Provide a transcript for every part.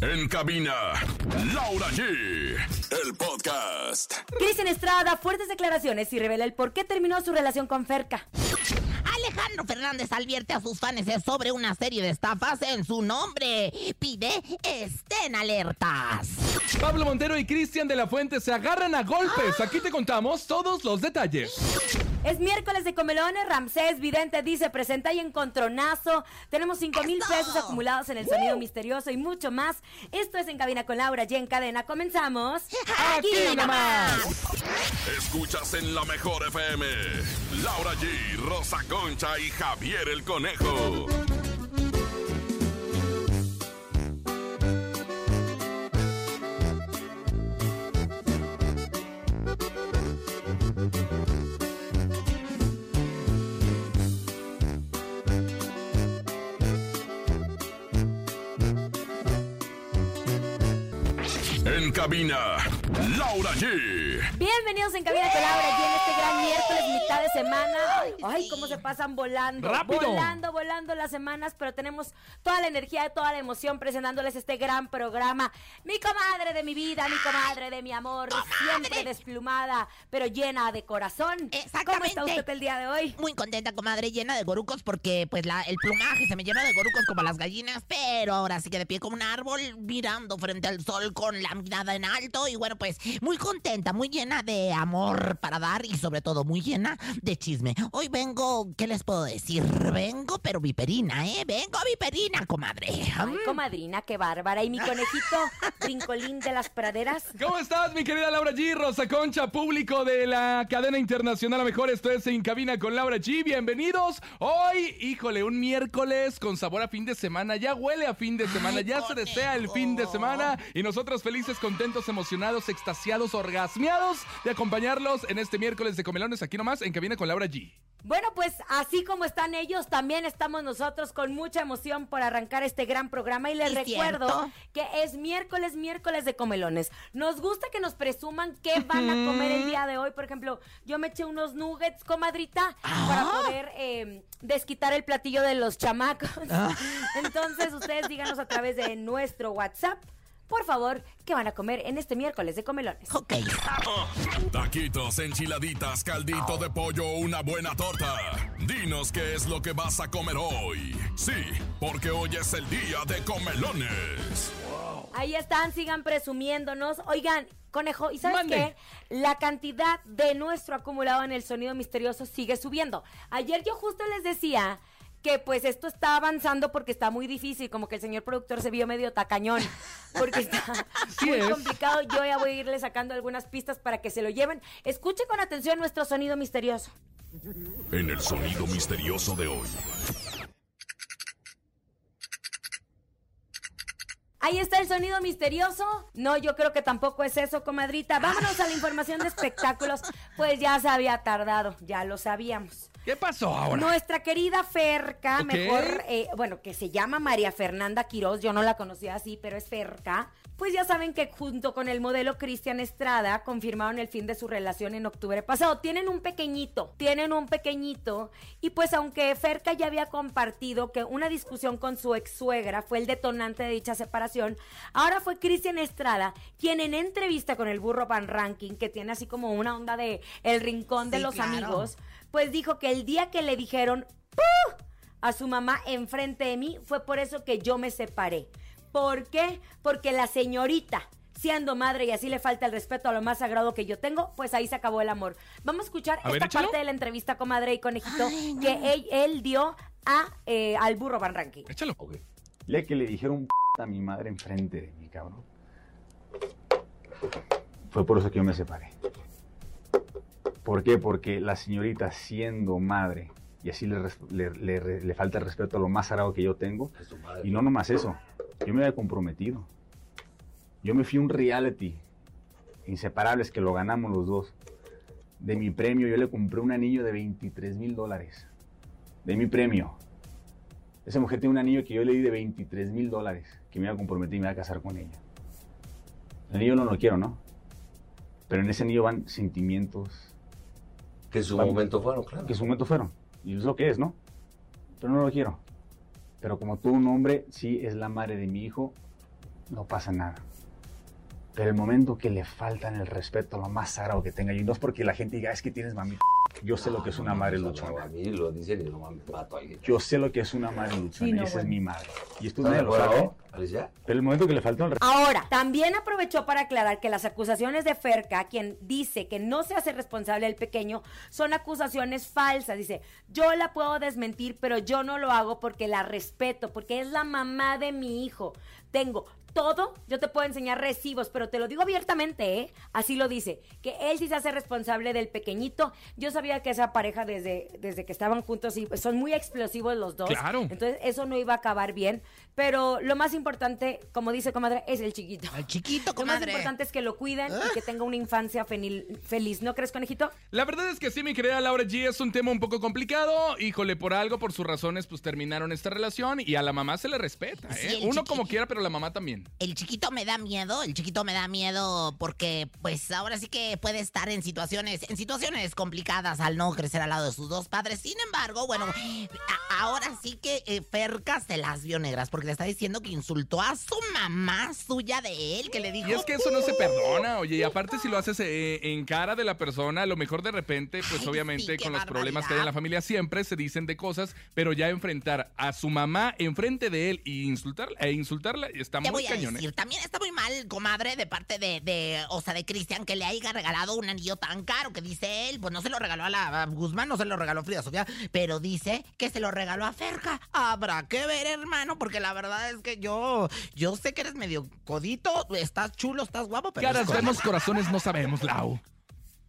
En cabina, Laura G. El podcast. Cristian Estrada, fuertes declaraciones y revela el por qué terminó su relación con Ferca. Alejandro Fernández advierte a sus fans sobre una serie de estafas en su nombre. Pide estén alertas. Pablo Montero y Cristian de la Fuente se agarran a golpes. Aquí te contamos todos los detalles. Es miércoles de comelones. Ramsés Vidente dice presenta y encontronazo. Tenemos 5 mil ¡Eso! pesos acumulados en el sonido misterioso y mucho más. Esto es En Cabina con Laura y en cadena. Comenzamos. Aquí nomás. Escuchas en la mejor FM. Laura G, Rosa Concha y Javier el Conejo. En cabina, Laura G. Bienvenidos en Cabina con Laura y en este gran miércoles, mitad de semana. Ay, cómo se pasan volando. ¡Rápido! Volando, volando las semanas, pero tenemos toda la energía, toda la emoción presentándoles este gran programa. Mi comadre de mi vida, mi comadre de mi amor, siempre desplumada, pero llena de corazón. ¿Cómo Exactamente. está usted el día de hoy? Muy contenta, comadre, llena de gorucos porque pues la, el plumaje se me llenó de gorucos como las gallinas, pero ahora sí que de pie como un árbol, mirando frente al sol con la mirada en alto y bueno, pues muy contenta, muy llena de amor para dar y sobre todo muy llena de chisme. Hoy vengo, ¿qué les puedo decir? Vengo pero viperina, ¿eh? Vengo viperina, comadre. Ay, comadrina, qué bárbara. Y mi conejito, brincolín de las praderas. ¿Cómo estás, mi querida Laura G? Rosa Concha, público de la cadena internacional a mejor. Esto es En Cabina con Laura G. Bienvenidos. Hoy, híjole, un miércoles con sabor a fin de semana. Ya huele a fin de semana. Ay, ya se desea el fin de semana. Y nosotros felices, contentos, emocionados, extasiados, orgasmeados de acompañarlos en este miércoles de Comelones aquí nomás en Cabina con Laura G. Bueno, pues así como están ellos, también estamos nosotros con mucha emoción por arrancar este gran programa y les recuerdo cierto. que es miércoles, miércoles de comelones. Nos gusta que nos presuman qué van a comer el día de hoy. Por ejemplo, yo me eché unos nuggets, comadrita, para Ah. poder eh, desquitar el platillo de los chamacos. Ah. Entonces, ustedes díganos a través de nuestro WhatsApp, por favor, qué van a comer en este miércoles de comelones. Ok. Taquitos, enchiladitas, caldito de pollo, una buena torta. Dinos qué es lo que vas a comer hoy. Sí, porque hoy es el día de comelones. Ahí están, sigan presumiéndonos. Oigan, conejo, ¿y sabes Mande. qué? La cantidad de nuestro acumulado en el sonido misterioso sigue subiendo. Ayer yo justo les decía que pues esto está avanzando porque está muy difícil, como que el señor productor se vio medio tacañón, porque está Sí muy es. complicado. Yo ya voy a irle sacando algunas pistas para que se lo lleven. Escuchen con atención nuestro sonido misterioso. En el sonido misterioso de hoy. Ahí está el sonido misterioso. No, yo creo que tampoco es eso, comadrita. Vámonos a la información de espectáculos. Pues ya se había tardado, ya lo sabíamos. ¿Qué pasó ahora? Nuestra querida Ferca, mejor, eh, bueno, que se llama María Fernanda Quiroz, yo no la conocía así, pero es Ferca. Pues ya saben que junto con el modelo Cristian Estrada confirmaron el fin de su relación en octubre pasado. Tienen un pequeñito, tienen un pequeñito. Y pues aunque Ferca ya había compartido que una discusión con su ex suegra fue el detonante de dicha separación, ahora fue Cristian Estrada quien en entrevista con el burro Van Ranking, que tiene así como una onda de el rincón de Sí, los claro. amigos, pues dijo que el día que le dijeron ¡Puh! a su mamá enfrente de mí fue por eso que yo me separé. ¿Por qué? Porque la señorita, siendo madre y así le falta el respeto a lo más sagrado que yo tengo, pues ahí se acabó el amor. Vamos a escuchar A esta parte de la entrevista con madre y conejito Ay, no. que él, él dio a, eh, al burro Van Ranking. Échalo. Le que le dijeron a mi madre enfrente de mí, cabrón. Fue por eso que yo me separé. ¿Por qué? Porque la señorita siendo madre, y así le, res- le- le- le falta el respeto a lo más sagrado que yo tengo, y no nomás eso, yo me había comprometido. Yo me fui a un reality, inseparables, que lo ganamos los dos. De mi premio, yo le compré un anillo de 23 mil dólares. De mi premio. Esa mujer tiene un anillo que yo le di de 23 mil dólares, que me iba a comprometer y me iba a casar con ella. El anillo no lo quiero, ¿no? Pero en ese anillo van sentimientos Que en su momento fueron, claro. que en su momento fueron. Y es lo que es, ¿no? Pero no lo quiero. Pero como tú, un hombre, sí es la madre de mi hijo. no pasa nada. Pero el momento que le faltan el respeto lo más sagrado que tenga, y no es porque la gente diga, es que tienes mami. Yo sé lo que es una madre luchona. A mí lo dicen y no mames, mato a alguien. Yo sé lo que es una madre luchona Sí, y esa es mi madre. Y esto ¿Estás de nadie lo sabe. Pero el momento que le falta el respeto. Ahora, también aprovechó para aclarar que las acusaciones de Ferca, quien dice que no se hace responsable del pequeño, son acusaciones falsas. Dice, yo la puedo desmentir, pero yo no lo hago porque la respeto, porque es la mamá de mi hijo. Tengo todo, yo te puedo enseñar recibos, pero te lo digo abiertamente, ¿eh? Así lo dice, que él sí se hace responsable del pequeñito. Yo sabía que esa pareja desde, desde que estaban juntos y pues, son muy explosivos los dos. Claro. Entonces eso no iba a acabar bien, pero lo más importante, como dice comadre, es el chiquito. Al chiquito, Lo más comadre. importante es que lo cuiden y que tenga una infancia fenil- feliz. ¿No crees, conejito? La verdad es que sí, mi querida Laura G, es un tema un poco complicado. Híjole, por algo, por sus razones, pues terminaron esta relación y a la mamá se le respeta, ¿eh? el Uno como quiera, pero la mamá también. El chiquito me da miedo, el chiquito me da miedo porque pues ahora sí que puede estar en situaciones, en situaciones complicadas al no crecer al lado de sus dos padres. Sin embargo, bueno, ahora sí que eh, Ferca se las vio negras porque le está diciendo que insultó a su mamá suya de él, que le dijo... Y es que eso no se perdona, oye, y aparte si lo haces eh, en cara de la persona, a lo mejor de repente, pues Ay, obviamente sí, con los problemas que hay en la familia siempre se dicen de cosas, pero ya enfrentar a su mamá enfrente de él y insultarla, e insultarla está Te muy voy a cañón. ¿eh? también está muy mal, comadre, de parte de, de o sea, de Cristian, que le haya regalado un anillo tan caro que dice él, pues no se lo regaló a la a Guzmán, no se lo regaló a Frida Sofía, pero dice que se lo regaló a Ferca. Habrá que ver, hermano, porque la verdad es que yo, yo sé que eres medio codito, estás chulo, estás guapo, pero... Caras vemos, corazones no sabemos, Lau.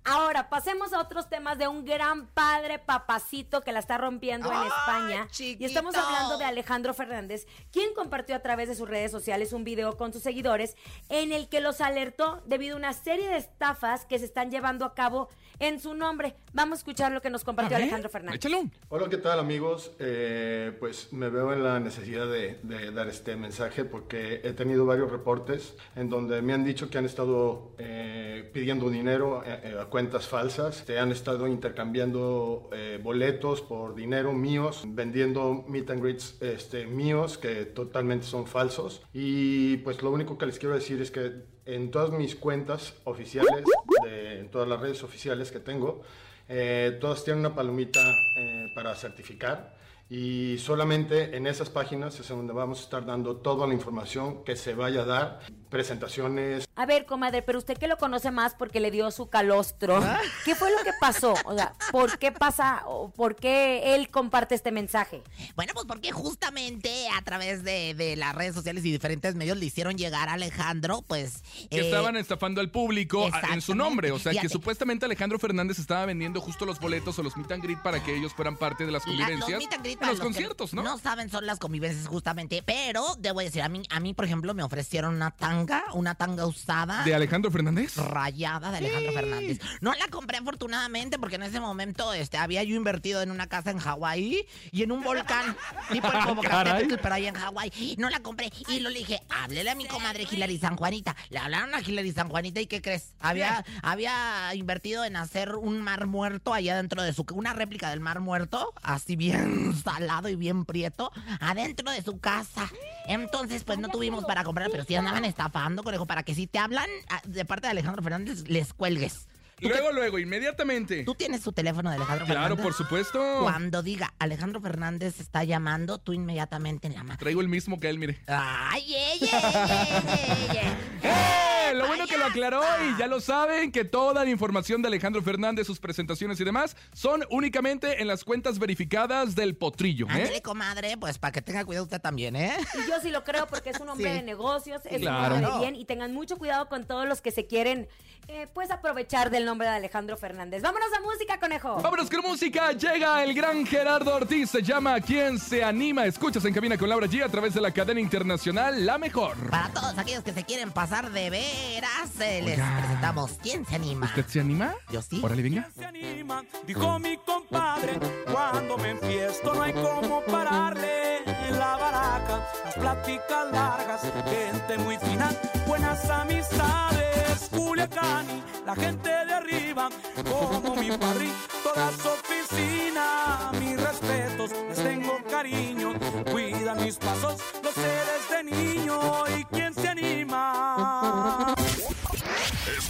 Ahora, pasemos a otros temas de un gran padre papacito que la está rompiendo en ¡Ay, España. chiquito! Y estamos hablando de Alejandro Fernández, quien compartió a través de sus redes sociales un video con sus seguidores en el que los alertó debido a una serie de estafas que se están llevando a cabo en su nombre. Vamos a escuchar lo que nos compartió A Alejandro Fernández. Échalo. Hola, ¿qué tal amigos? Eh, pues me veo en la necesidad de, de dar este mensaje porque he tenido varios reportes en donde me han dicho que han estado eh, pidiendo dinero eh, eh, a cuentas falsas, se han estado intercambiando eh, boletos por dinero míos, vendiendo meet and greets este, míos que totalmente son falsos. Y pues lo único que les quiero decir es que en todas mis cuentas oficiales, de, en todas las redes oficiales que tengo, eh, todas tienen una palomita eh, para certificar. Y solamente en esas páginas es donde vamos a estar dando toda la información que se vaya a dar, presentaciones, A ver, comadre, pero usted que lo conoce más porque le dio su calostro. ¿Qué fue lo que pasó? O sea, ¿por qué pasa o por qué él comparte este mensaje? Bueno, pues porque justamente a través de, de las redes sociales y diferentes medios le hicieron llegar a Alejandro, pues... Que eh, estaban estafando al público a- en su nombre. O sea, que supuestamente Alejandro Fernández estaba vendiendo justo los boletos o los meet and greet para que ellos fueran parte de las La- convivencias. los meet and greet en para los los que conciertos, ¿no? No saben, son las convivencias justamente. Pero debo decir, a mí, a mí, por ejemplo, me ofrecieron una tanga, una tanga usada. ¿De Alejandro Fernández? Rayada de Alejandro Fernández. No la compré afortunadamente porque en ese momento este, había yo invertido en una casa en Hawái y en un volcán tipo el Popocatépetl, pero ahí en Hawái. No la compré y lo le dije, háblele a mi comadre Hilary San Juanita. Le hablaron a Hilary San Juanita y ¿qué crees? Había, había invertido en hacer un mar muerto allá dentro de su... Una réplica del mar muerto, así bien salado y bien prieto, adentro de su casa. Entonces, pues no tuvimos para comprar, pero sí andaban estafando, conejo, para que si te hablan ah, de parte de Alejandro Fernández, les cuelgues. ¿Tú, Luego, luego, inmediatamente. tú tienes su teléfono de Alejandro Claro, Fernández. por supuesto. Cuando diga Alejandro Fernández está llamando, tú inmediatamente llama. Traigo el mismo que él, mire. ¡Ay, ey, ey, ey, Lo bueno que lo aclaró y ya lo saben que toda la información de Alejandro Fernández, sus presentaciones y demás, son únicamente en las cuentas verificadas del potrillo, Ándale, ¿eh? comadre, pues para que tenga cuidado usted también, ¿eh? Y yo sí lo creo porque es un hombre Sí. de negocios, es Claro. un hombre de bien y tengan mucho cuidado con todos los que se quieren eh, pues aprovechar del nombre de Alejandro Fernández. Vámonos a música, conejo. Vámonos con música, llega el gran Gerardo Ortiz, se llama ¿Quién se anima? Escuchas en Cabina con Laura G a través de la cadena internacional La Mejor. Para todos aquellos que se quieren pasar de veras, eh, les Oiga. presentamos ¿Quién se anima? ¿Usted se anima? Yo sí. Órale, venga. se anima, dijo mi compadre. Cuando me enfiesto no hay como pararle la baraca. Las pláticas largas, gente muy fina, buenas amistades. Culiacán y la gente de arriba, como mi padre, toda su oficina. Mis respetos, les tengo cariño, cuidan mis pasos, lo sé desde niño. ¿Y quién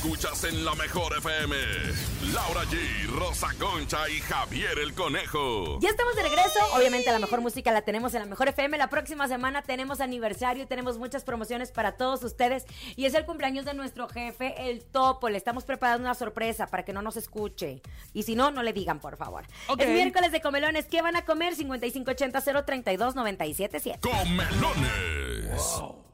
anima? en la mejor FM. Laura G, Rosa Concha y Javier el Conejo. Ya estamos de regreso. Obviamente la mejor música la tenemos en la mejor FM. La próxima semana tenemos aniversario y tenemos muchas promociones para todos ustedes. Y es el cumpleaños de nuestro jefe, el Topo. Le estamos preparando una sorpresa para que no nos escuche. Y si no, no le digan, por favor. Ok. Es miércoles de comelones. ¿Qué van a comer? 5580-032-977. Comelones.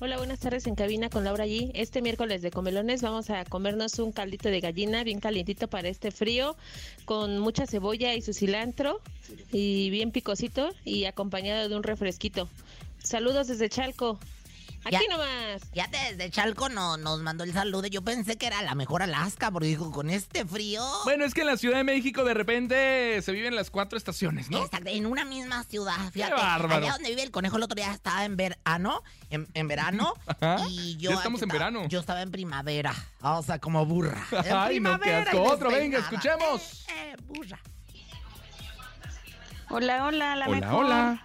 Hola, buenas tardes en cabina con Laura G. Este miércoles de comelones vamos a comernos un caldito de gallina bien calientito para este frío, con mucha cebolla y su cilantro y bien picosito y acompañado de un refresquito. Saludos desde Chalco. Aquí Ya. nomás. Ya desde Chalco no, nos mandó el saludo. Yo pensé que era la mejor Alaska, porque dijo, con este frío. Bueno, es que en la Ciudad de México de repente se viven las cuatro estaciones, ¿no? Exacto, en una misma ciudad, fíjate. bárbaro. Allá donde vive el conejo el otro día estaba en verano, en, en verano, Ajá. y yo... Ya estamos en estaba- verano. Yo estaba en primavera, o sea, como burra. En Ay, no, qué asco. Otro, venga, escuchemos. Eh, eh, burra. Hola, hola, la Hola, mejor. hola.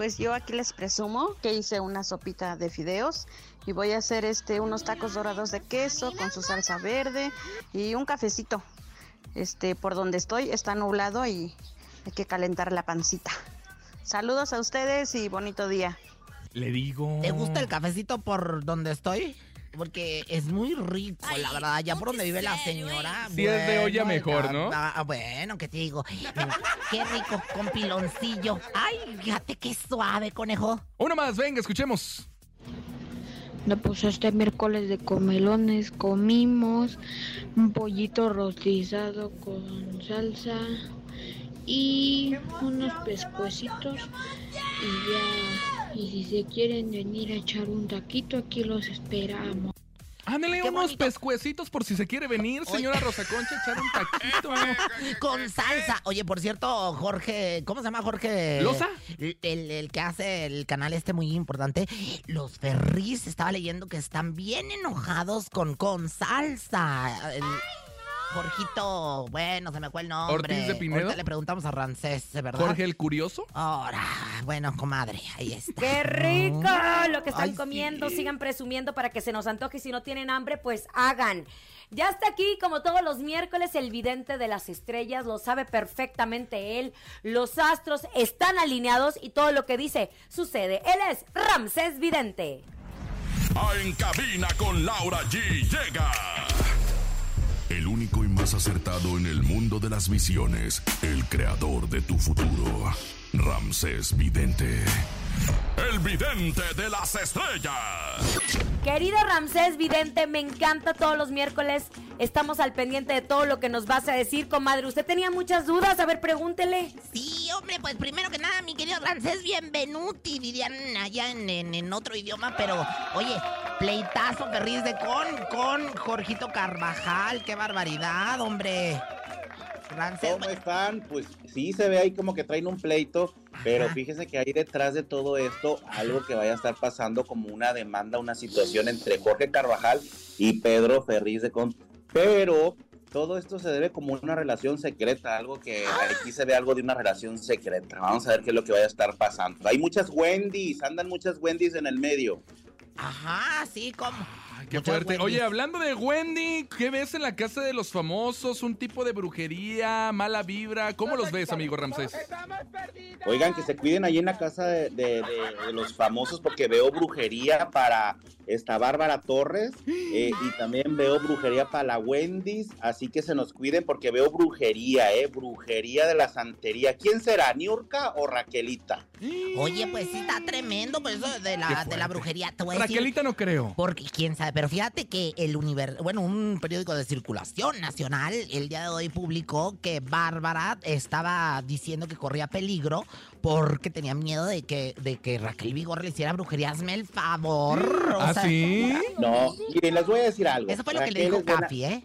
Pues yo aquí les presumo que hice una sopita de fideos y voy a hacer este unos tacos dorados de queso con su salsa verde y un cafecito. Este, por donde estoy está nublado y hay que calentar la pancita. Saludos a ustedes y bonito día. Le digo. ¿Te gusta el cafecito por donde estoy? Porque es muy rico, la verdad. Allá por donde vive la señora. Sí, es de olla mejor, ya- ¿no? ah, bueno, ¿qué te digo? Mira, Qué rico, con piloncillo. Ay, fíjate qué suave, conejo. Uno más, venga, escuchemos. No, pues este miércoles de comelones comimos un pollito rostizado con salsa y unos pescuecitos y ya, y si se quieren venir a echar un taquito, aquí los esperamos. Ándale unos bonito. pescuecitos por si se quiere venir, señora Rosa Concha, echar un taquito. Con salsa. Oye, por cierto, Jorge, ¿cómo se llama Jorge? ¿Loza? El, el- el que hace el canal este muy importante. Los Ferris, estaba leyendo que están bien enojados con, con salsa. El- Jorgito, bueno, se me fue el nombre. ¿Ortiz de Pinedo? Ahorita le preguntamos a Rancés, ¿verdad? Jorge el Curioso. Ahora, bueno, comadre, ahí está. ¡Qué rico! Lo que están Ay, sí. comiendo, sigan presumiendo para que se nos antoje. y Si no tienen hambre, pues hagan. Ya está aquí, como todos los miércoles, el vidente de las estrellas. Lo sabe perfectamente él. Los astros están alineados y todo lo que dice sucede. Él es Ramsés Vidente. Ah, En cabina con Laura G llega. Único y más acertado en el mundo de las visiones. El creador de tu futuro. Ramsés Vidente. El vidente de las estrellas. Querido Ramsés Vidente, me encanta todos los miércoles. Estamos al pendiente de todo lo que nos vas a decir, comadre. Usted tenía muchas dudas. A ver, pregúntele. Sí, hombre, pues primero que nada, mi querido Rancés, bienvenuti, dirían allá en, en- en otro idioma, pero oye, pleitazo Ferriz de con, con Jorgito Carvajal, qué barbaridad, hombre. Rancés, ¿Cómo están? Pues sí se ve ahí como que traen un pleito, pero fíjese que hay detrás de todo esto algo que vaya a estar pasando como una demanda, una situación entre Jorge Carvajal y Pedro Ferriz de Con. Pero todo esto se debe como una relación secreta, algo que aquí se ve algo de una relación secreta. Vamos a ver qué es lo que vaya a estar pasando. Hay muchas Wendy's, andan muchas Wendy's en el medio. Ajá, sí, como. Qué Muchas fuerte. Wendy's. Oye, hablando de Wendy, ¿qué ves en la casa de los famosos? ¿Un tipo de brujería, mala vibra? ¿Cómo los ves, amigo Ramsés? Oigan, que se cuiden ahí en la casa de, de- de- de los famosos porque veo brujería para esta Bárbara Torres eh, y también veo brujería para la Wendy's, así que se nos cuiden porque veo brujería, ¿eh? Brujería de la santería. ¿Quién será, Niurka o Raquelita? Oye, pues sí está tremendo, pues eso de la, de la brujería. Te voy a decir. Raquelita no creo. Porque quién sabe, pero fíjate que el universo, bueno, un periódico de circulación nacional el día de hoy publicó que Bárbara estaba diciendo que corría peligro porque tenía miedo de que, de que Raquel Vigor le hiciera brujería. Hazme el favor. o ¿Ah, sea, sí? No, miren, les voy a decir algo. Eso fue lo que le dijo buena- Capi, ¿eh?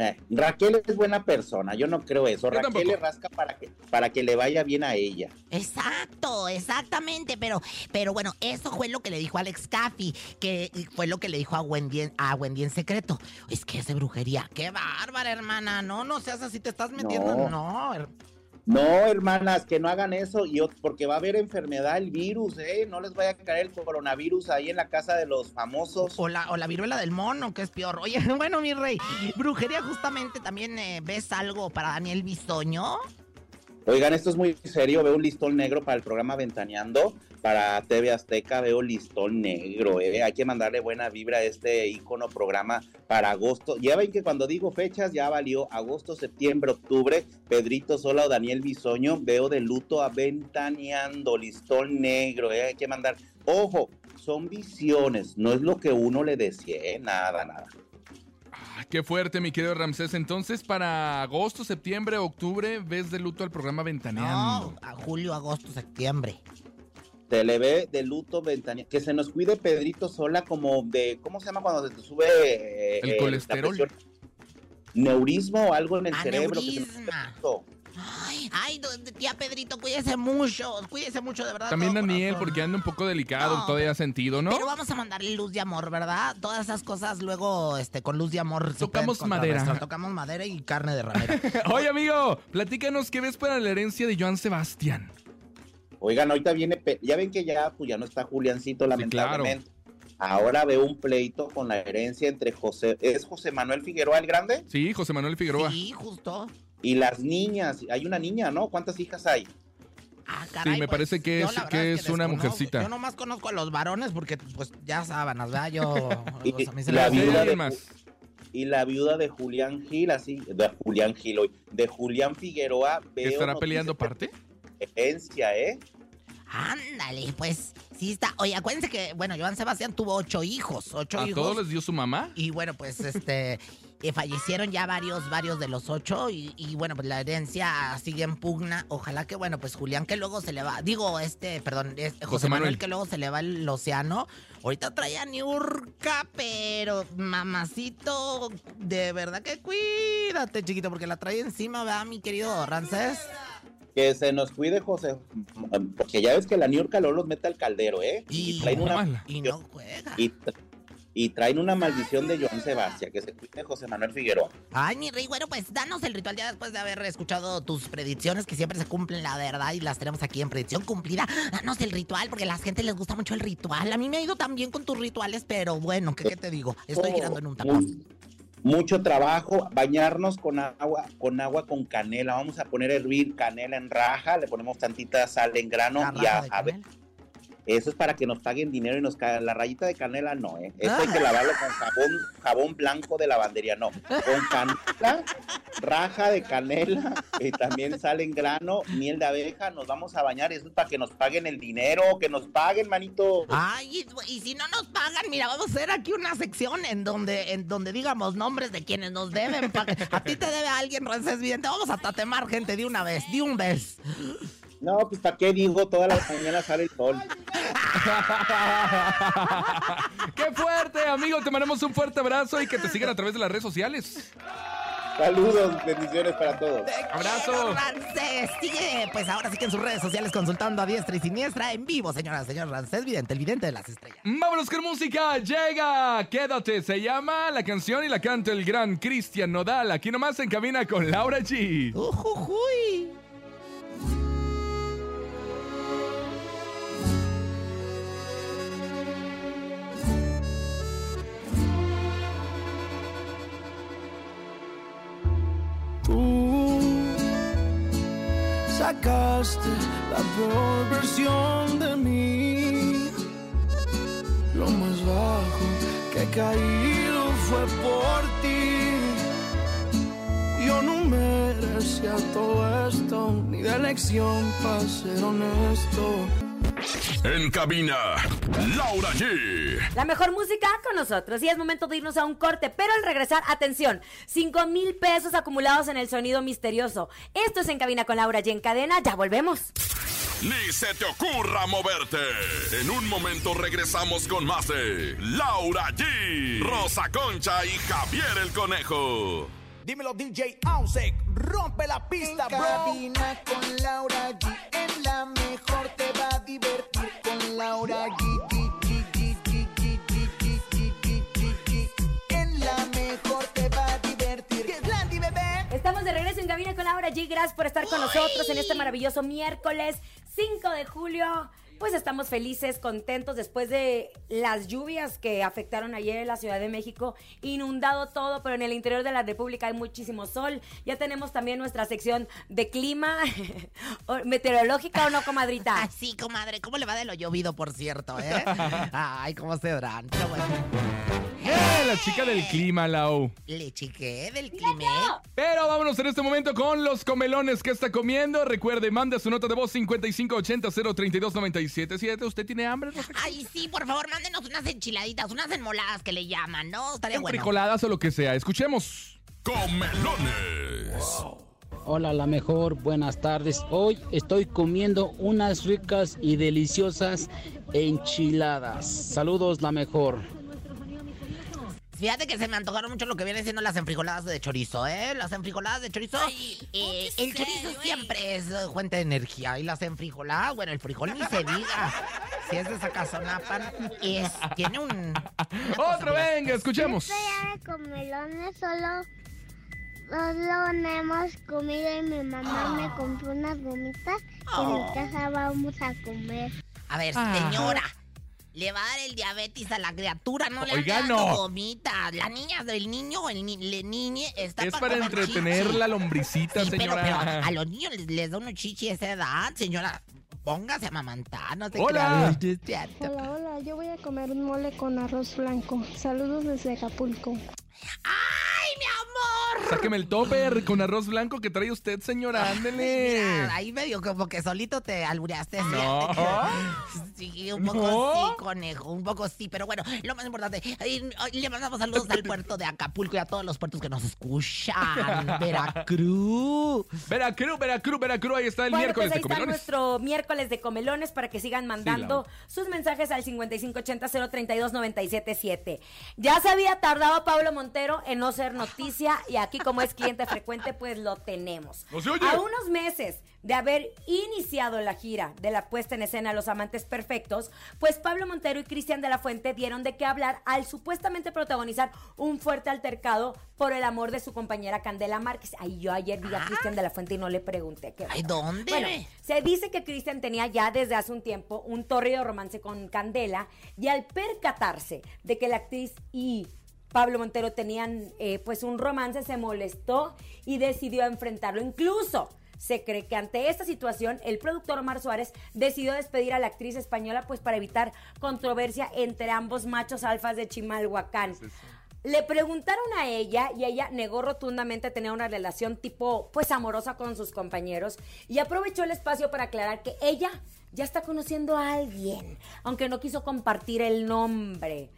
Eh, Raquel es buena persona, yo no creo eso. Yo Raquel tampoco. le rasca para que, para que le vaya bien a ella. Exacto, exactamente, pero, pero bueno, eso fue lo que le dijo Alex Caffey, que fue lo que le dijo a Wendy, en- a Wendy en secreto. Es que es de brujería. Qué bárbara, hermana. No, no seas así, te estás metiendo. No. No, No, hermanas, que no hagan eso, y porque va a haber enfermedad, el virus, ¿eh? No les vaya a caer el coronavirus ahí en la casa de los famosos. O la, o la viruela del mono, que es peor. Oye, bueno, mi rey, brujería justamente también eh, ves algo para Daniel Bisoño. Oigan, esto es muy serio, veo un listón negro para el programa Ventaneando, para TV Azteca veo listón negro, ¿eh? Hay que mandarle buena vibra a este icono programa para agosto. Ya ven que cuando digo fechas ya valió agosto, septiembre, octubre, Pedrito Sola o Daniel Bisoño, veo de luto a Ventaneando, listón negro, ¿eh? Hay que mandar, ojo, son visiones, no es lo que uno le decía, ¿eh? Nada, nada. Ah, Qué fuerte, mi querido Ramsés. Entonces, para agosto, septiembre, octubre, ves de luto al programa Ventaneando. No, a julio, agosto, septiembre. Le ve de luto ventaneando. Que se nos cuide Pedrito Sola como de, ¿cómo se llama cuando se te sube eh, El eh, colesterol. Neurismo o algo en el cerebro. que se. Ay, ay, tía Pedrito, cuídese mucho, cuídese mucho, de verdad. También Daniel, corazón. porque anda un poco delicado, No, todavía sentido, ¿no? Pero vamos a mandarle luz de amor, ¿verdad? Todas esas cosas luego, este, con luz de amor. Tocamos madera. Tocamos madera y carne de ramera. Oye, amigo, platícanos qué ves para la herencia de Joan Sebastián. Oigan, ahorita viene, ya ven que ya, pues ya no está Juliancito, lamentablemente. Ahora veo un pleito con la herencia entre José, ¿es José Manuel Figueroa el Grande? Sí, José Manuel Figueroa. Sí, justo. Y las niñas, hay una niña, ¿no? ¿Cuántas hijas hay? Ah, Sí, caray, me pues, parece que es, que es una mujercita. Yo nomás conozco a los varones porque, pues, ya sábanas, ¿verdad? Yo, Y- pues, a mí se la Sí, viuda de más. Y la viuda de Julián Gil, así, de Julián Gil hoy, de Julián Figueroa, ¿Que veo estará peleando parte? Herencia, ¿eh? Ándale, pues, sí está. Oye, acuérdense que, bueno, Joan Sebastián tuvo ocho hijos, ocho ¿A hijos. todos les dio su mamá? Y bueno, pues este eh, fallecieron ya varios, varios de los ocho. Y, y, bueno, pues la herencia sigue en pugna. Ojalá que, bueno, pues Julián que luego se le va. Digo, este, perdón, es José, José Manuel. Manuel. que luego se le va el océano. Ahorita trae a Niurka, pero mamacito, de verdad que cuídate, chiquito, porque la trae encima, ¿verdad, mi querido Rancés? Que se nos cuide José, porque ya ves que la Niurka luego los mete al caldero, ¿eh? Y, traen una y no juega. y, tra- y traen una maldición de Joan Sebastián, que se cuide José Manuel Figueroa. Ay, mi rey, bueno, pues danos el ritual ya después de haber escuchado tus predicciones, que siempre se cumplen, la verdad, y las tenemos aquí en predicción cumplida. Danos el ritual, porque a la gente les gusta mucho el ritual. A mí me ha ido tan bien con tus rituales, pero bueno, ¿qué, qué te digo? Estoy girando en un tapón. Mu- Mucho trabajo, bañarnos con agua, con agua con canela. Vamos a poner a hervir canela en raja, le ponemos tantita sal en grano y a, a. Eso es para que nos paguen dinero y nos caigan. La rayita de canela no, ¿eh? Eso hay que lavarlo con jabón, jabón blanco de lavandería, no. Con canela, raja de canela, y también sal en grano, miel de abeja, nos vamos a bañar. Eso es para que nos paguen el dinero, que nos paguen, manito. Ay, y, y si no nos pagan, mira, vamos a hacer aquí una sección en donde, en donde digamos nombres de quienes nos deben. a ti te debe alguien, Rancés Vidente. Vamos a tatemar gente de una vez, de un vez. No, pues ¿para qué digo? Todas las mañanas sale el sol. ¡Qué fuerte, amigo! Te mandamos un fuerte abrazo y que te sigan a través de las redes sociales. Saludos, bendiciones para todos. ¡Abrazo! Rancés, sigue, pues ahora sí que en sus redes sociales consultando a diestra y siniestra en vivo, señoras, señor Rancés Vidente, el vidente de las estrellas. Vámonos con música, llega, quédate, se llama la canción y la canta el gran Cristian Nodal, aquí nomás en cabina con Laura G. Ujujuy. Tú sacaste la peor versión de mí. Lo más bajo que he caído fue por ti. Yo no merecía todo esto, ni de lección para ser honesto. En cabina, Laura G. La mejor música con nosotros. Y es momento de irnos a un corte. Pero al regresar, atención: 5 mil pesos acumulados en el sonido misterioso. Esto es En Cabina con Laura y en cadena. Ya volvemos. Ni se te ocurra moverte. En un momento regresamos con más de Laura G, Rosa Concha y Javier el Conejo. Dímelo DJ Ausek, rompe la pista, En cabina con Laura G. En la mejor te va a divertir con Laura G. G, G, G, G, G, G, G, G, G, G, G. En la mejor te va a divertir. ¡Que es Landy, bebé! Estamos de regreso en Cabina con con Laura G. Gracias por estar con nosotros en este maravilloso miércoles 5 de julio. Pues estamos felices, contentos después de las lluvias que afectaron ayer en la Ciudad de México, inundado todo, pero en el interior de la República hay muchísimo sol. Ya tenemos también nuestra sección de clima meteorológica o no, comadrita. Sí, comadre. ¿Cómo le va de lo llovido, por cierto, eh? Ay, cómo se verán. Pero bueno. ¡Eh, la chica del clima, Lau! Le chiqué del clima. Pero vámonos en este momento con los comelones que está comiendo. Recuerde, manda su nota de voz 5580-032-977. ¿Usted tiene hambre? Rosa? Ay, sí, por favor, mándenos unas enchiladitas, unas enmoladas que le llaman, ¿no? Estaría bueno. Fricoladas o lo que sea. Escuchemos. Comelones. Hola, la mejor, buenas tardes. Hoy estoy comiendo unas ricas y deliciosas enchiladas. Saludos, la mejor. Fíjate que se me antojaron mucho lo que viene siendo las enfrijoladas de chorizo, ¿eh? Las enfrijoladas de chorizo. eh, el chorizo siempre es eh, fuente de energía. Y las enfrijoladas, bueno, el frijol ni se diga. Si es de Zacazonapan, es, tiene un... Otro, venga, escuchemos. de comelones solo, solo no hemos comido y mi mamá me compró unas gomitas que en mi casa vamos a comer. A ver, Ah. señora. Le va a dar el diabetes a la criatura, no le Oiga, no. gomitas. La niña del niño, el ni, le niñe, está Es pa' para entretener chichi. la lombricita, Sí, pero, señora. pero a los niños les, les da unos chichi a esa edad, señora. Póngase a amamantar, no se Hola. crea. Hola, hola, yo voy a comer un mole con arroz blanco. Saludos desde Acapulco. ¡Ay, mi amor! Sáqueme el topper con arroz blanco que trae usted, señora. Ándele. Mira, ahí medio como que solito te albureaste. No. Sí, un poco No. sí, conejo, un poco sí, pero bueno, lo más importante, le mandamos saludos al puerto de Acapulco y a todos los puertos que nos escuchan. Veracruz. Veracruz, Veracruz, Veracruz. Ahí está el Bueno, miércoles pues ahí de está nuestro miércoles de comelones para que sigan mandando sus mensajes al 5580-032-977. Ya se había tardado Pablo Montero en no ser noticia y aquí como es cliente frecuente pues lo tenemos. ¡No se oye! A unos meses de haber iniciado la gira de la puesta en escena Los Amantes Perfectos, pues Pablo Montero y Cristian de la Fuente dieron de qué hablar al supuestamente protagonizar un fuerte altercado por el amor de su compañera Candela Márquez. Ay, yo ayer vi a Cristian de la Fuente y no le pregunté qué. Ay, ¿dónde? Bueno, se dice que Cristian tenía ya desde hace un tiempo un tórrido romance con Candela y al percatarse de que la actriz y Pablo Montero tenían eh, pues un romance, se molestó y decidió enfrentarlo. Incluso se cree que ante esta situación el productor Omar Suárez decidió despedir a la actriz española pues para evitar controversia entre ambos machos alfas de Chimalhuacán. Le preguntaron a ella y ella negó rotundamente tener una relación tipo pues amorosa con sus compañeros y aprovechó el espacio para aclarar que ella ya está conociendo a alguien, aunque no quiso compartir el nombre.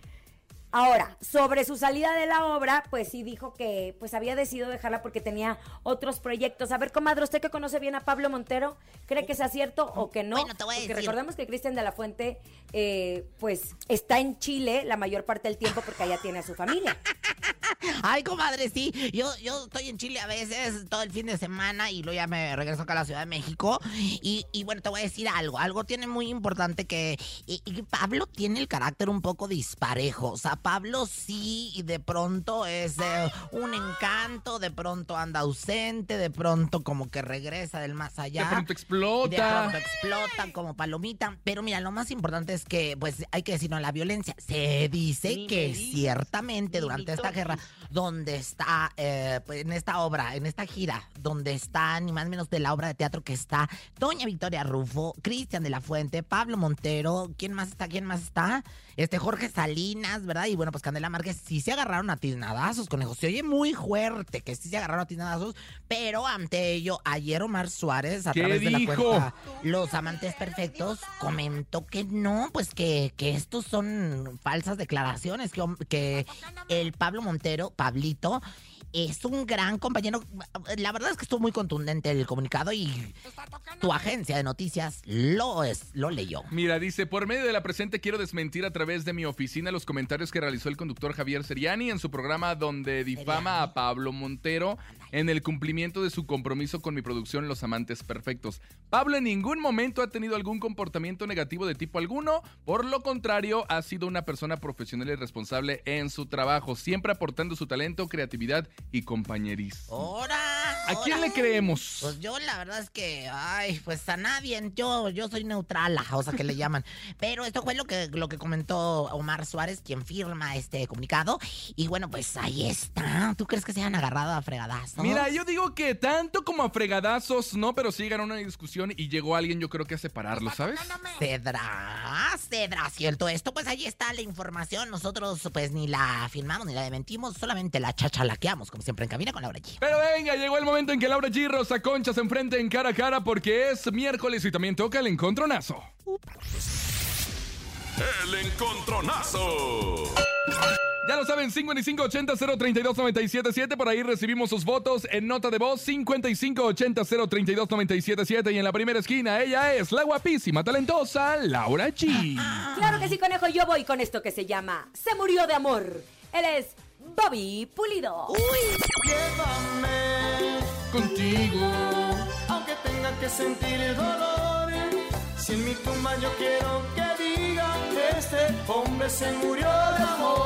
Ahora, sobre su salida de la obra, pues sí dijo que pues había decidido dejarla porque tenía otros proyectos. A ver, comadre, usted que conoce bien a Pablo Montero, ¿cree que sea cierto o que no? Bueno, te voy a porque decir. recordemos que Cristian de la Fuente, eh, pues está en Chile la mayor parte del tiempo porque allá tiene a su familia. Ay, comadre, sí. Yo, yo estoy en Chile a veces, todo el fin de semana, y luego ya me regreso acá a la Ciudad de México. Y, y bueno, te voy a decir algo. Algo tiene muy importante que, y- y Pablo tiene el carácter un poco disparejo. O sea, Pablo sí, y de pronto es eh, un encanto, de pronto anda ausente, de pronto como que regresa del más allá. De pronto De explota. pronto explota como palomita. Pero mira, lo más importante es que, pues, hay que decirlo, la violencia. Se dice que ciertamente durante esta guerra, donde está, eh, pues, en esta obra, en esta gira, donde está ni más ni menos de la obra de teatro que está Doña Victoria Rufo, Cristian de la Fuente, Pablo Montero, ¿quién más está? ¿Quién más está? Este Jorge Salinas, ¿verdad? Y bueno, pues Candela Márquez sí se agarraron a tiznadazos, conejo. Se oye muy fuerte que sí se agarraron a tiznadazos, pero ante ello, ayer Omar Suárez, a ¿Qué través de la cuenta Los Amantes Perfectos, comentó que no, pues que, que estos son falsas declaraciones, que el Pablo Montero, Pablito, es un gran compañero. La verdad es que estuvo muy contundente el comunicado y tu agencia de noticias lo es, lo leyó. Mira, dice, por medio de la presente quiero desmentir a través de mi oficina los comentarios que realizó el conductor Javier Seriani en su programa donde difama a Pablo Montero en el cumplimiento de su compromiso con mi producción Los Amantes Perfectos. Pablo en ningún momento ha tenido algún comportamiento negativo de tipo alguno, por lo contrario, ha sido una persona profesional y responsable en su trabajo, siempre aportando su talento, creatividad y compañerismo. ¡Hora! ¿A quién le creemos? Pues yo la verdad es que, ay, pues a nadie. Yo, yo soy neutral, o sea que le llaman. Pero esto fue lo que, lo que comentó Omar Suárez, quien firma este comunicado. Y bueno, pues ahí está. ¿Tú crees que se han agarrado a Mira, yo digo que tanto como a fregadazos, no, pero sí una discusión y llegó alguien, yo creo que a separarlo, ¿sabes? Cedra, Cedra, ¿cierto? Esto, pues ahí está la información. Nosotros, pues ni la firmamos ni la desmentimos, solamente la chachalaqueamos, como siempre en cabina con Laura G. Pero venga, llegó el momento en que Laura G y Rosa Concha se enfrenten cara a cara porque es miércoles y también toca el encontronazo. El encontronazo. Ya lo saben, 5580-032-977. Por ahí recibimos sus votos en nota de voz 5580-032-977. Y en la primera esquina, ella es la guapísima, talentosa Laura G. Claro que sí, conejo. Yo voy con esto que se llama Se murió de amor. Él es Bobby Pulido. Llévame contigo, aunque tenga que sentir el dolor. Si en mi tumba yo quiero que este hombre se murió de amor.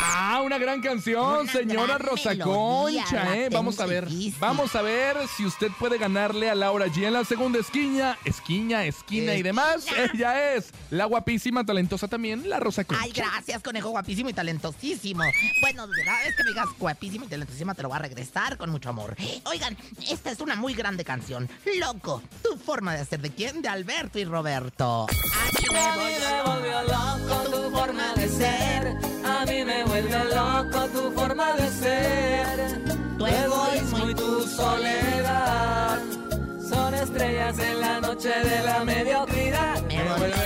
Ah, una gran canción, Una señora gran Rosa melodía, Concha, ¿eh? Vamos a ver, vamos a ver si usted puede ganarle a Laura G en la segunda esquina, esquina, esquina y demás. Ella es la guapísima, talentosa también, la Rosa Concha. Ay, gracias, conejo guapísimo y talentosísimo. Bueno, cada vez que me digas guapísimo y talentosísima te lo voy a regresar con mucho amor. Oigan, esta es una muy grande canción. Loco, tu forma de ser de quién? De Alberto y Roberto. Aquí me voy me volvió loco tu forma de ser. A mí me vuelve loco tu forma de ser. Tu egoísmo y tu soledad son estrellas en la noche de la mediocridad. Me vuelve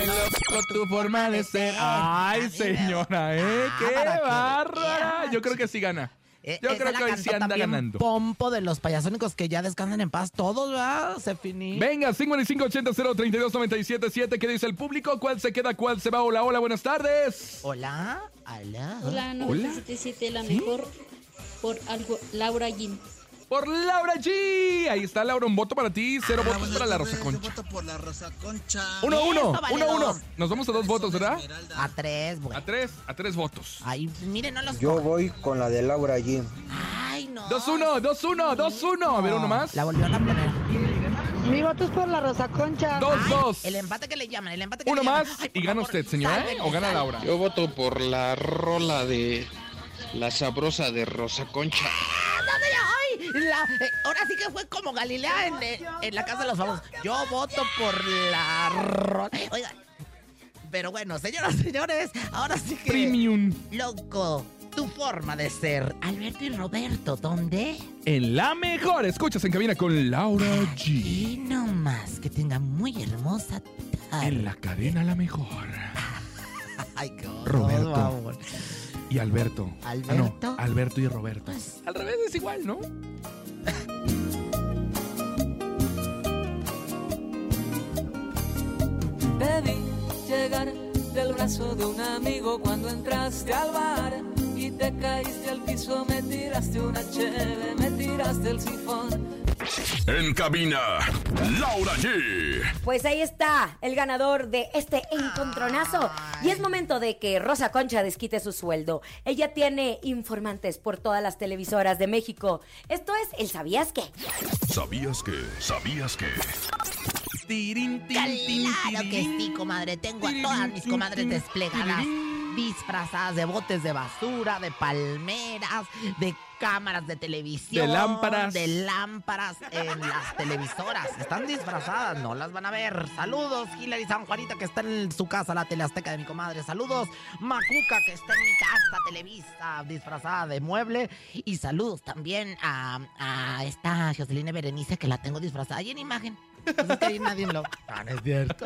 Con tu forma de ser. Ay, señora, ¿eh? ¡Qué para que bárbara! Yo creo que sí gana. Eh, Yo esa creo la que hoy sí anda ganando. Pompo de los payasónicos que ya descansan en paz todos, ¿verdad? Se finí. Venga, 5580-032-977. ¿Qué dice el público? ¿Cuál se queda? ¿Cuál se va? Hola, hola, buenas tardes. Hola, hola. Hola, Hola. 977, la mejor por algo, Laura Jim. Por Laura G. Ahí está, Laura, un voto para ti, cero votos para la Rosa Concha. voto por la Rosa Concha. Uno, uno, Eso, vale uno, uno. dos. Nos vamos a dos votos, ¿verdad? A tres, güey. A tres, a tres votos. Ay, miren, no los Yo voy con la de Laura G. Ay, no. Dos, uno, dos, uno, dos, uno. A ver, uno más. La volvió a poner. Mi voto es por la Rosa Concha. Dos, Ay, dos. El empate que le llaman, el empate que Uno le llaman. más Ay, y gana favor, usted, señora, ¿eh? ¿O gana. Laura? Yo voto por la rola de la sabrosa de Rosa Concha. ¿Dónde ya? Ay, la- eh, ahora sí que fue como Galilea en, eh, en la casa de los famosos. Yo voto por la ro- Oiga, pero bueno, señoras, señores, ahora sí que. Premium. Loco, tu forma de ser. Alberto y Roberto, ¿dónde? En la mejor. Escuchas en cabina con Laura G. Y no más, que tenga muy hermosa tarde. En la cadena La Mejor. Ay, qué horror, Roberto. Y Alberto. Ah, no, ¿Alberto? Alberto y Roberto. Pues- Al revés es igual, ¿no? Te vi llegar del brazo de un amigo cuando entraste al bar y te caíste al piso, me tiraste una cheve, me tiraste el sifón. En cabina, Laura G. Pues ahí está el ganador de este encontronazo. Y es momento de que Rosa Concha desquite su sueldo. Ella tiene informantes por todas las televisoras de México. Esto es el ¿Sabías qué? ¿Sabías que? ¿Sabías que? Tirin, tin, tin, Claro que sí, comadre. Tengo a todas mis comadres desplegadas, disfrazadas de botes de basura, de palmeras, de cámaras de televisión. De lámparas. De lámparas en las televisoras. Están disfrazadas, no las van a ver. Saludos, Hilary San Juanita, que está en su casa, la teleazteca de mi comadre. Saludos, Macuca, que está en mi casa, Televisa, disfrazada de mueble. Y saludos también a, a esta Joseline Berenice, que la tengo disfrazada ahí en imagen. Pues es que ahí nadie lo... Ah, no es cierto.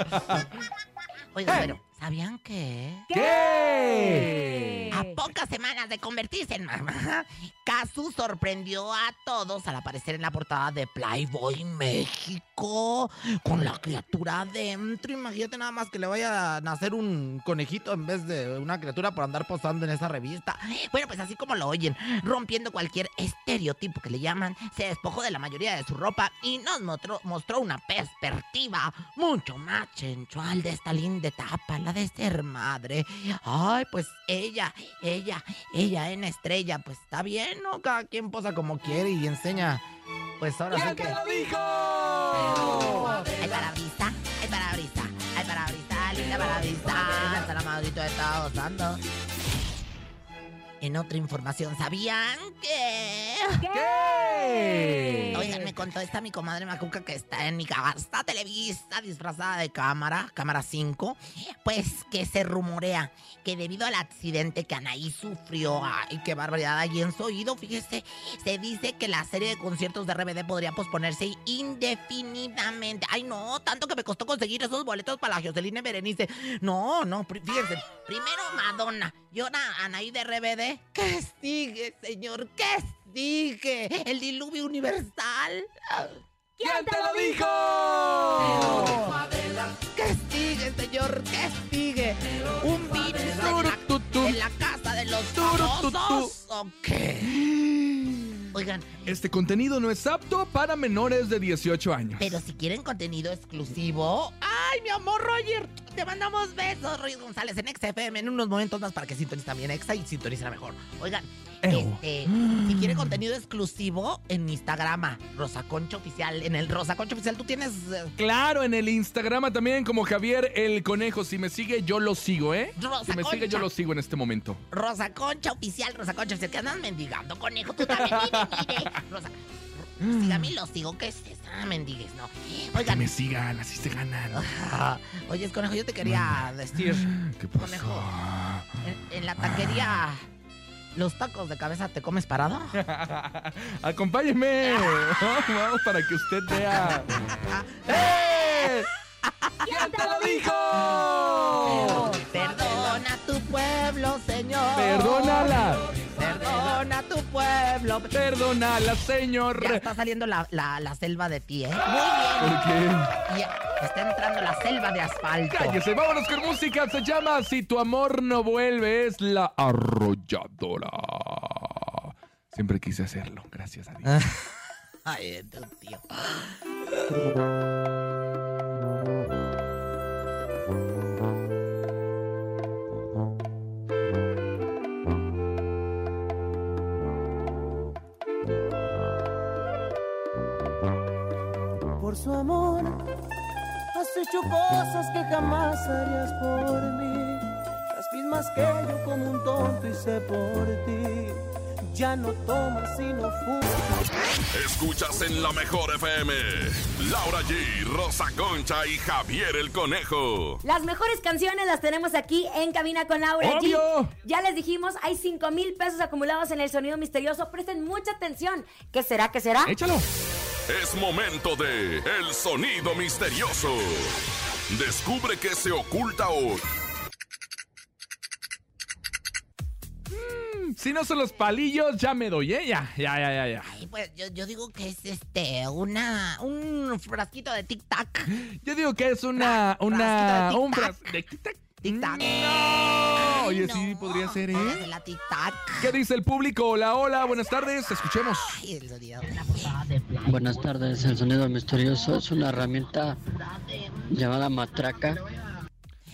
Oiga, pero, ¿sabían que? ¿Qué? A pocas semanas de convertirse en mamá, Kazu sorprendió a todos al aparecer en la portada de Playboy México con la criatura adentro. Imagínate nada más que le vaya a nacer un conejito en vez de una criatura por andar posando en esa revista. Bueno, pues así como lo oyen, rompiendo cualquier estereotipo que le llaman, se despojó de la mayoría de su ropa y nos mostró, mostró una perspectiva mucho más sensual de esta linda etapa, la de ser madre. Ay, pues ella, ella, ella en estrella, pues está bien, no, cada quien posa como quiere y enseña. Pues ahora sí ¿Quién que. lo dijo? Hay parabrisa, hay parabrisa, hay parabrisa, linda parabrisa. Hasta la madrito de santos. En otra información, ¿sabían que? ¿Qué? Oigan, me contó esta mi comadre Macuca que está en mi casa televisa disfrazada de cámara, cámara 5, pues que se rumorea que debido al accidente que Anaí sufrió, ay, qué barbaridad ahí en su oído, fíjese, se dice que la serie de conciertos de RBD podría posponerse indefinidamente. Ay, no, tanto que me costó conseguir esos boletos para la Jocelyn Berenice. No, no, fíjense, primero Madonna y ahora Anaí de RBD. ¿Qué sigue, señor? ¿Qué sigue? ¿El diluvio universal? ¿Quién te lo dijo? ¿Qué sigue, señor? ¿Qué sigue? ¿Un virus en la, en la casa de los famosos? ¿O qué? Oigan, Este contenido no es apto para menores de 18 años. pero si quieren contenido exclusivo... ¡Ay, mi amor, Roger! Te mandamos besos, Roger González, en XFM. En unos momentos más para que sintonicen también Exa y sintonicen mejor. Oigan, este, si quieren contenido exclusivo, en Instagram, Rosa Concha Oficial. En el Rosa Concha Oficial, tú tienes... eh, Claro, en el Instagram también como Javier el Conejo. Si me sigue, yo lo sigo, ¿eh? Rosa Si me sigue, yo lo sigo en este momento. Rosa Concha Oficial, Rosa Concha Oficial. ¿Qué andan mendigando, conejo? Tú también, mire. Rosa... Sígame y lo sigo, ¿qué es esa? Mendigues, no. Que Oigan, me sigan, así se ganan. Ah, Oye, conejo, yo te quería decir, ¿Qué pasó? conejo, en, en la taquería, ¿los tacos de cabeza te comes parado? Acompáñeme. Vamos para que usted vea. ¡Eh! ¿Quién te lo dijo? Perdona tu pueblo, señor. Perdónala. Perdona tu pueblo. Perdónala, señor. Ya está saliendo la, la- la selva de ti, ¿eh? Muy ¿Por qué? bien. Ya está entrando la selva de asfalto. Cállese, vámonos con música. Se llama Si tu amor no vuelve, es la arrolladora. Siempre quise hacerlo, gracias a Dios. Ay, tu tío. has hecho cosas que jamás harías por mí. Las mismas que yo como un tonto hice por ti. Ya no tomas sino fumas. Escuchas en la mejor FM. Laura G, Rosa Concha y Javier el Conejo. Las mejores canciones las tenemos aquí en Cabina con Laura G. ¡Obvio! Ya les dijimos, hay 5 mil pesos acumulados en el sonido misterioso. Presten mucha atención. ¿Qué será? ¿Qué será? Échalo. Es momento de El Sonido Misterioso. Descubre qué se oculta hoy. Si no son los palillos, ya me doy, ¿eh? Ya, ya, ya, ya. ya. Ay, pues yo, yo digo que es este, una, un frasquito de tic-tac. Yo digo que es una, una, un fras- de tic-tac. Tic-tac. No. Oye, sí podría ser, ¿eh? De la tic-tac. ¿Qué dice el público? Hola, hola, buenas tardes. Escuchemos. Ay, el sonido de la portada de plata. Buenas tardes, el sonido misterioso es una herramienta llamada matraca.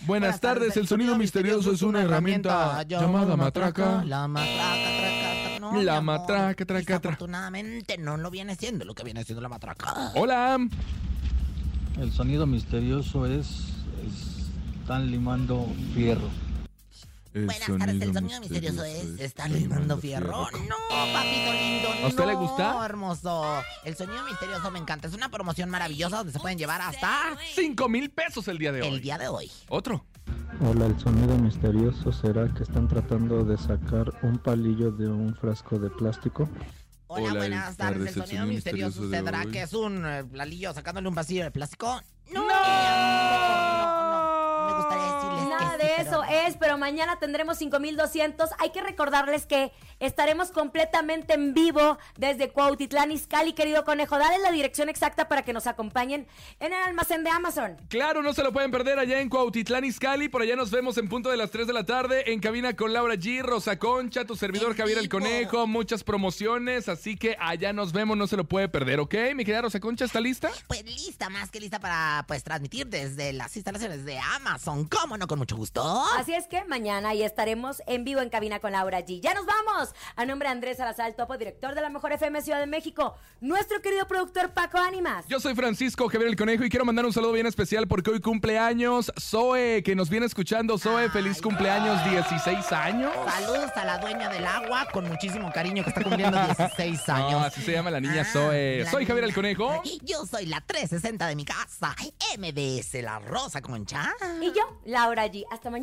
Buenas tardes, el sonido misterioso es una herramienta llamada matraca. La matraca, traca, tra- no, La matraca, traca, tra. Desafortunadamente no lo viene siendo lo que viene siendo la matraca. Hola. El sonido misterioso es- están limando fierro. Buenas tardes, el sonido misterioso es ¿Están limando fierro? No, papito lindo, ¿A usted le no, gusta? hermoso. El sonido misterioso me encanta. Es una promoción maravillosa donde se pueden llevar hasta 5 mil pesos el día de hoy. el día de hoy. Otro. Hola, el sonido misterioso será que están tratando de sacar un palillo de un frasco de plástico. Hola, Hola, buenas tardes. El sonido misterioso sucederá hoy. que es un eh, palillo sacándole un vacío de plástico. No. Me gustaría decirles Nada que sí, de pero eso es, pero mañana tendremos 5200. Hay que recordarles que estaremos completamente en vivo desde Cuautitlán Izcalli, querido conejo. Dale la dirección exacta para que nos acompañen en el almacén de Amazon. Claro, no se lo pueden perder allá en Cuautitlán Izcalli. Por allá nos vemos en punto de las 3 de la tarde en cabina con Laura G, Rosa Concha, tu servidor Javier el Conejo, muchas promociones, así que allá nos vemos, no se lo puede perder, ¿ok? Mi querida Rosa Concha, ¿está lista? Pues lista, más que lista para pues transmitir desde las instalaciones de Amazon. ¿Cómo no? Con mucho gusto. Así es que mañana ahí estaremos en vivo en cabina con Laura G. Ya nos vamos. A nombre de Andrés Salazar, topo director de la Mejor FM Ciudad de México, nuestro querido productor Paco Ánimas. Yo soy Francisco Javier el Conejo y quiero mandar un saludo bien especial porque hoy cumpleaños Zoe, que nos viene escuchando. Zoe, feliz cumpleaños, 16 años. Saludos a la dueña del agua con muchísimo cariño que está cumpliendo 16 años. No, así se llama la niña Zoe. la Soy Javier el. Conejo. Yo soy la 360 de mi casa, MBS La Rosa Concha. Y yo, Laura G. Hasta mañana.